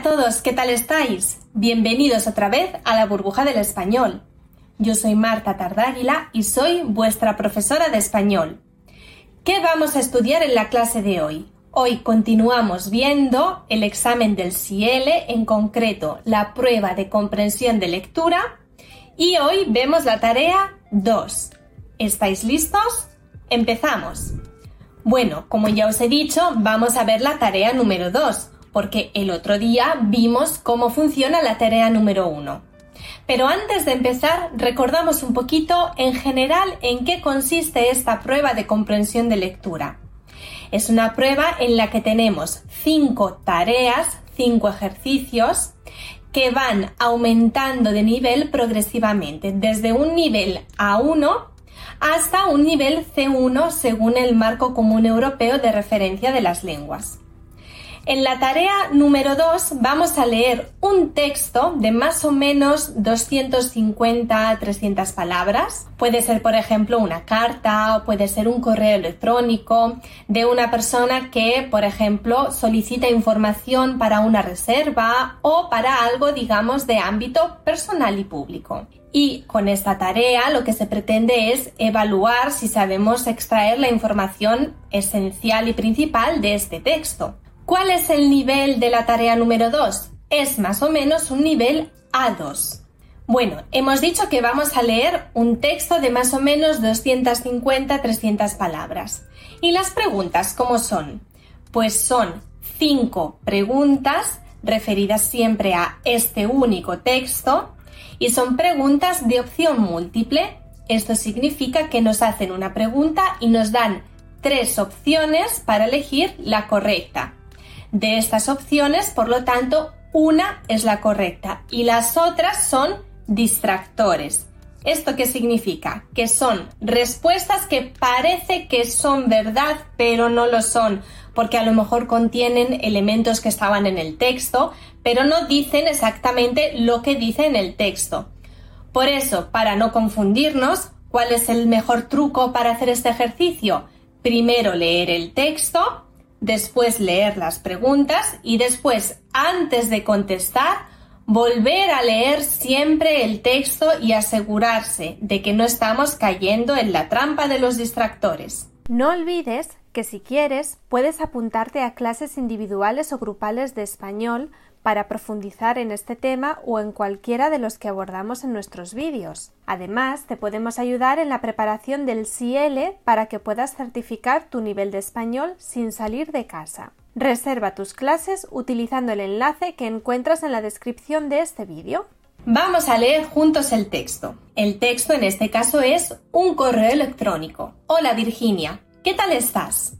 a todos, ¿qué tal estáis? Bienvenidos otra vez a la burbuja del español. Yo soy Marta Tardáguila y soy vuestra profesora de español. ¿Qué vamos a estudiar en la clase de hoy? Hoy continuamos viendo el examen del CIEL, en concreto la prueba de comprensión de lectura, y hoy vemos la tarea 2. ¿Estáis listos? Empezamos. Bueno, como ya os he dicho, vamos a ver la tarea número 2 porque el otro día vimos cómo funciona la tarea número uno. Pero antes de empezar, recordamos un poquito en general en qué consiste esta prueba de comprensión de lectura. Es una prueba en la que tenemos cinco tareas, cinco ejercicios que van aumentando de nivel progresivamente, desde un nivel A1 hasta un nivel C1 según el marco común europeo de referencia de las lenguas. En la tarea número 2 vamos a leer un texto de más o menos 250 a 300 palabras. Puede ser, por ejemplo, una carta o puede ser un correo electrónico de una persona que, por ejemplo, solicita información para una reserva o para algo, digamos, de ámbito personal y público. Y con esta tarea lo que se pretende es evaluar si sabemos extraer la información esencial y principal de este texto. ¿Cuál es el nivel de la tarea número 2? Es más o menos un nivel A2. Bueno, hemos dicho que vamos a leer un texto de más o menos 250-300 palabras. ¿Y las preguntas cómo son? Pues son cinco preguntas referidas siempre a este único texto y son preguntas de opción múltiple. Esto significa que nos hacen una pregunta y nos dan tres opciones para elegir la correcta. De estas opciones, por lo tanto, una es la correcta y las otras son distractores. ¿Esto qué significa? Que son respuestas que parece que son verdad, pero no lo son, porque a lo mejor contienen elementos que estaban en el texto, pero no dicen exactamente lo que dice en el texto. Por eso, para no confundirnos, ¿cuál es el mejor truco para hacer este ejercicio? Primero leer el texto después leer las preguntas y después, antes de contestar, volver a leer siempre el texto y asegurarse de que no estamos cayendo en la trampa de los distractores. No olvides que si quieres puedes apuntarte a clases individuales o grupales de español para profundizar en este tema o en cualquiera de los que abordamos en nuestros vídeos. Además, te podemos ayudar en la preparación del CL para que puedas certificar tu nivel de español sin salir de casa. Reserva tus clases utilizando el enlace que encuentras en la descripción de este vídeo. Vamos a leer juntos el texto. El texto en este caso es un correo electrónico. Hola Virginia, ¿qué tal estás?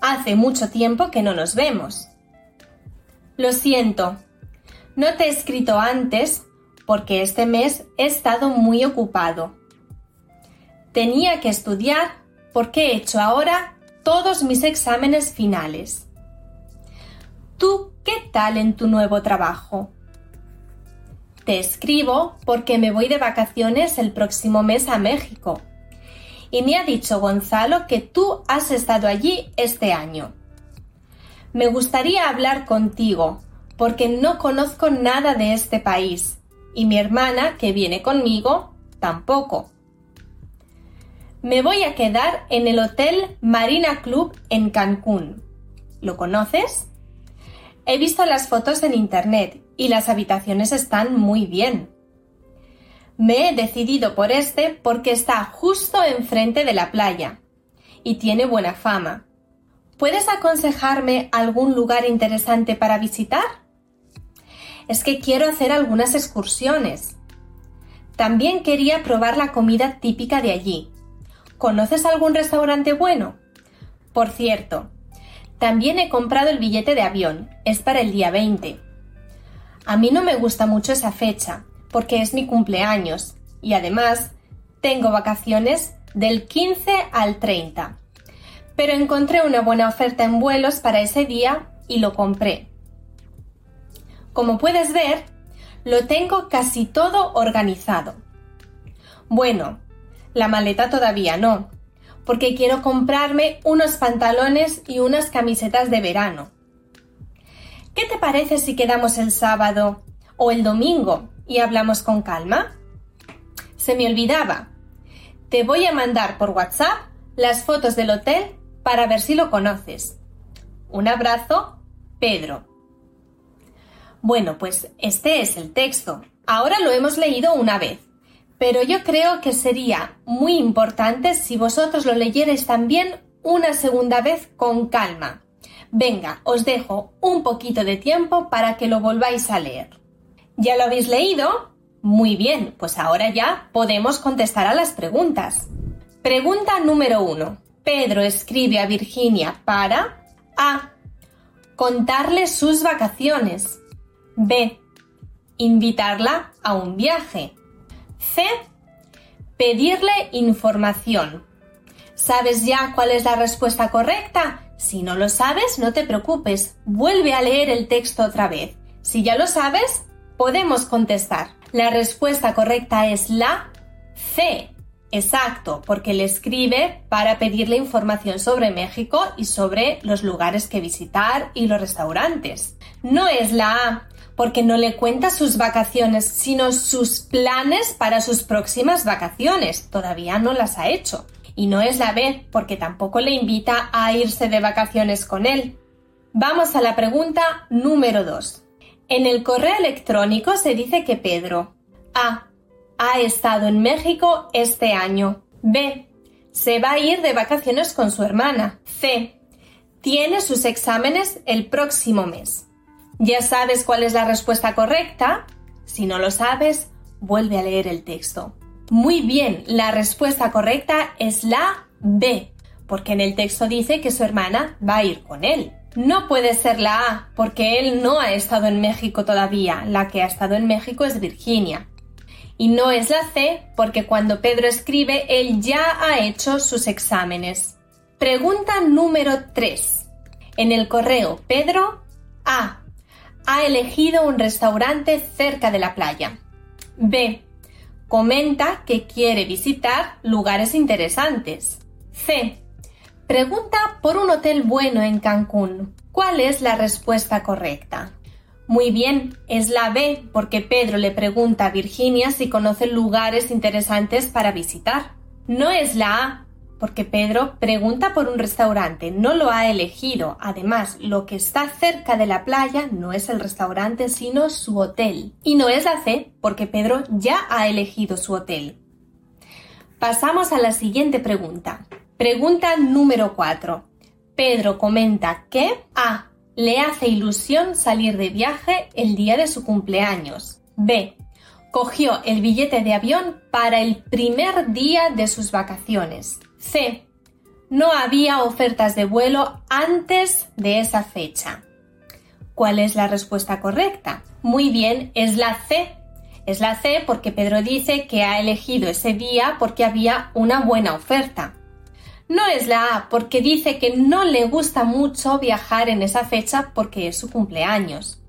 Hace mucho tiempo que no nos vemos. Lo siento, no te he escrito antes porque este mes he estado muy ocupado. Tenía que estudiar porque he hecho ahora todos mis exámenes finales. ¿Tú qué tal en tu nuevo trabajo? Te escribo porque me voy de vacaciones el próximo mes a México. Y me ha dicho Gonzalo que tú has estado allí este año. Me gustaría hablar contigo, porque no conozco nada de este país, y mi hermana, que viene conmigo, tampoco. Me voy a quedar en el Hotel Marina Club en Cancún. ¿Lo conoces? He visto las fotos en Internet y las habitaciones están muy bien. Me he decidido por este porque está justo enfrente de la playa y tiene buena fama. ¿Puedes aconsejarme algún lugar interesante para visitar? Es que quiero hacer algunas excursiones. También quería probar la comida típica de allí. ¿Conoces algún restaurante bueno? Por cierto, también he comprado el billete de avión. Es para el día 20. A mí no me gusta mucho esa fecha, porque es mi cumpleaños y además tengo vacaciones del 15 al 30 pero encontré una buena oferta en vuelos para ese día y lo compré. Como puedes ver, lo tengo casi todo organizado. Bueno, la maleta todavía no, porque quiero comprarme unos pantalones y unas camisetas de verano. ¿qué te parece si quedamos el sábado o el domingo y hablamos con calma? Se me olvidaba. Te voy a mandar por WhatsApp las fotos del hotel para ver si lo conoces. Un abrazo, Pedro. Bueno, pues este es el texto. Ahora lo hemos leído una vez, pero yo creo que sería muy importante si vosotros lo leyerais también una segunda vez con calma. Venga, os dejo un poquito de tiempo para que lo volváis a leer. ¿Ya lo habéis leído? Muy bien, pues ahora ya podemos contestar a las preguntas. Pregunta número uno. Pedro escribe a Virginia para A. Contarle sus vacaciones. B. Invitarla a un viaje. C. Pedirle información. ¿Sabes ya cuál es la respuesta correcta? Si no lo sabes, no te preocupes. Vuelve a leer el texto otra vez. Si ya lo sabes, podemos contestar. La respuesta correcta es la C. Exacto, porque le escribe para pedirle información sobre México y sobre los lugares que visitar y los restaurantes. No es la A, porque no le cuenta sus vacaciones, sino sus planes para sus próximas vacaciones. Todavía no las ha hecho. Y no es la B, porque tampoco le invita a irse de vacaciones con él. Vamos a la pregunta número 2. En el correo electrónico se dice que Pedro A. Ha estado en México este año. B. Se va a ir de vacaciones con su hermana. C. Tiene sus exámenes el próximo mes. ¿Ya sabes cuál es la respuesta correcta? Si no lo sabes, vuelve a leer el texto. Muy bien, la respuesta correcta es la B, porque en el texto dice que su hermana va a ir con él. No puede ser la A, porque él no ha estado en México todavía. La que ha estado en México es Virginia. Y no es la C, porque cuando Pedro escribe, él ya ha hecho sus exámenes. Pregunta número 3. En el correo, Pedro A. Ha elegido un restaurante cerca de la playa. B. Comenta que quiere visitar lugares interesantes. C. Pregunta por un hotel bueno en Cancún. ¿Cuál es la respuesta correcta? Muy bien, es la B, porque Pedro le pregunta a Virginia si conoce lugares interesantes para visitar. No es la A, porque Pedro pregunta por un restaurante, no lo ha elegido. Además, lo que está cerca de la playa no es el restaurante, sino su hotel. Y no es la C, porque Pedro ya ha elegido su hotel. Pasamos a la siguiente pregunta. Pregunta número 4. Pedro comenta que A. Le hace ilusión salir de viaje el día de su cumpleaños. B. Cogió el billete de avión para el primer día de sus vacaciones. C. No había ofertas de vuelo antes de esa fecha. ¿Cuál es la respuesta correcta? Muy bien, es la C. Es la C porque Pedro dice que ha elegido ese día porque había una buena oferta. No es la A porque dice que no le gusta mucho viajar en esa fecha porque es su cumpleaños.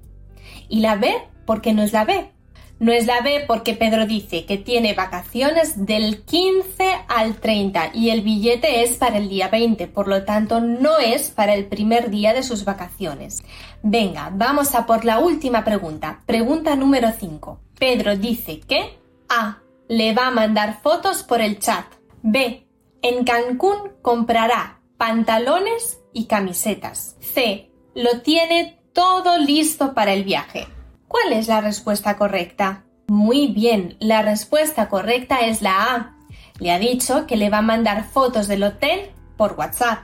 Y la B porque no es la B, no es la B porque Pedro dice que tiene vacaciones del 15 al 30 y el billete es para el día 20, por lo tanto no es para el primer día de sus vacaciones. Venga, vamos a por la última pregunta. Pregunta número 5. Pedro dice que A. Le va a mandar fotos por el chat. B. En Cancún comprará pantalones y camisetas. C. Lo tiene todo listo para el viaje. ¿Cuál es la respuesta correcta? Muy bien, la respuesta correcta es la A. Le ha dicho que le va a mandar fotos del hotel por WhatsApp.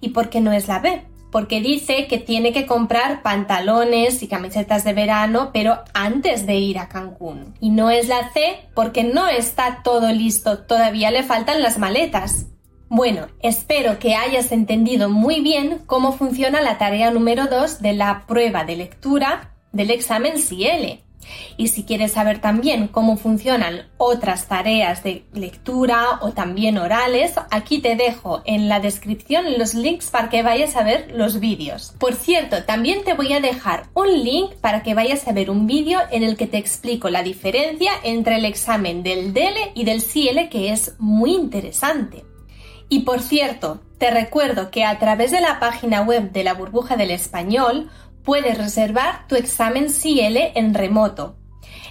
¿Y por qué no es la B? Porque dice que tiene que comprar pantalones y camisetas de verano, pero antes de ir a Cancún. Y no es la C porque no está todo listo, todavía le faltan las maletas. Bueno, espero que hayas entendido muy bien cómo funciona la tarea número 2 de la prueba de lectura del examen CIELE. Y si quieres saber también cómo funcionan otras tareas de lectura o también orales, aquí te dejo en la descripción los links para que vayas a ver los vídeos. Por cierto, también te voy a dejar un link para que vayas a ver un vídeo en el que te explico la diferencia entre el examen del DELE y del CIELE que es muy interesante. Y por cierto, te recuerdo que a través de la página web de la burbuja del español puedes reservar tu examen CL en remoto.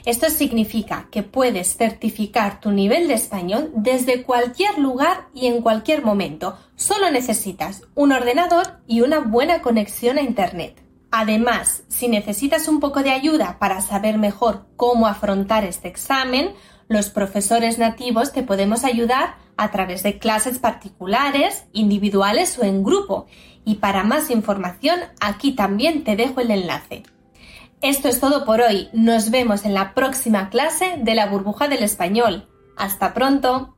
Esto significa que puedes certificar tu nivel de español desde cualquier lugar y en cualquier momento. Solo necesitas un ordenador y una buena conexión a Internet. Además, si necesitas un poco de ayuda para saber mejor cómo afrontar este examen, los profesores nativos te podemos ayudar a través de clases particulares, individuales o en grupo. Y para más información, aquí también te dejo el enlace. Esto es todo por hoy. Nos vemos en la próxima clase de la burbuja del español. Hasta pronto.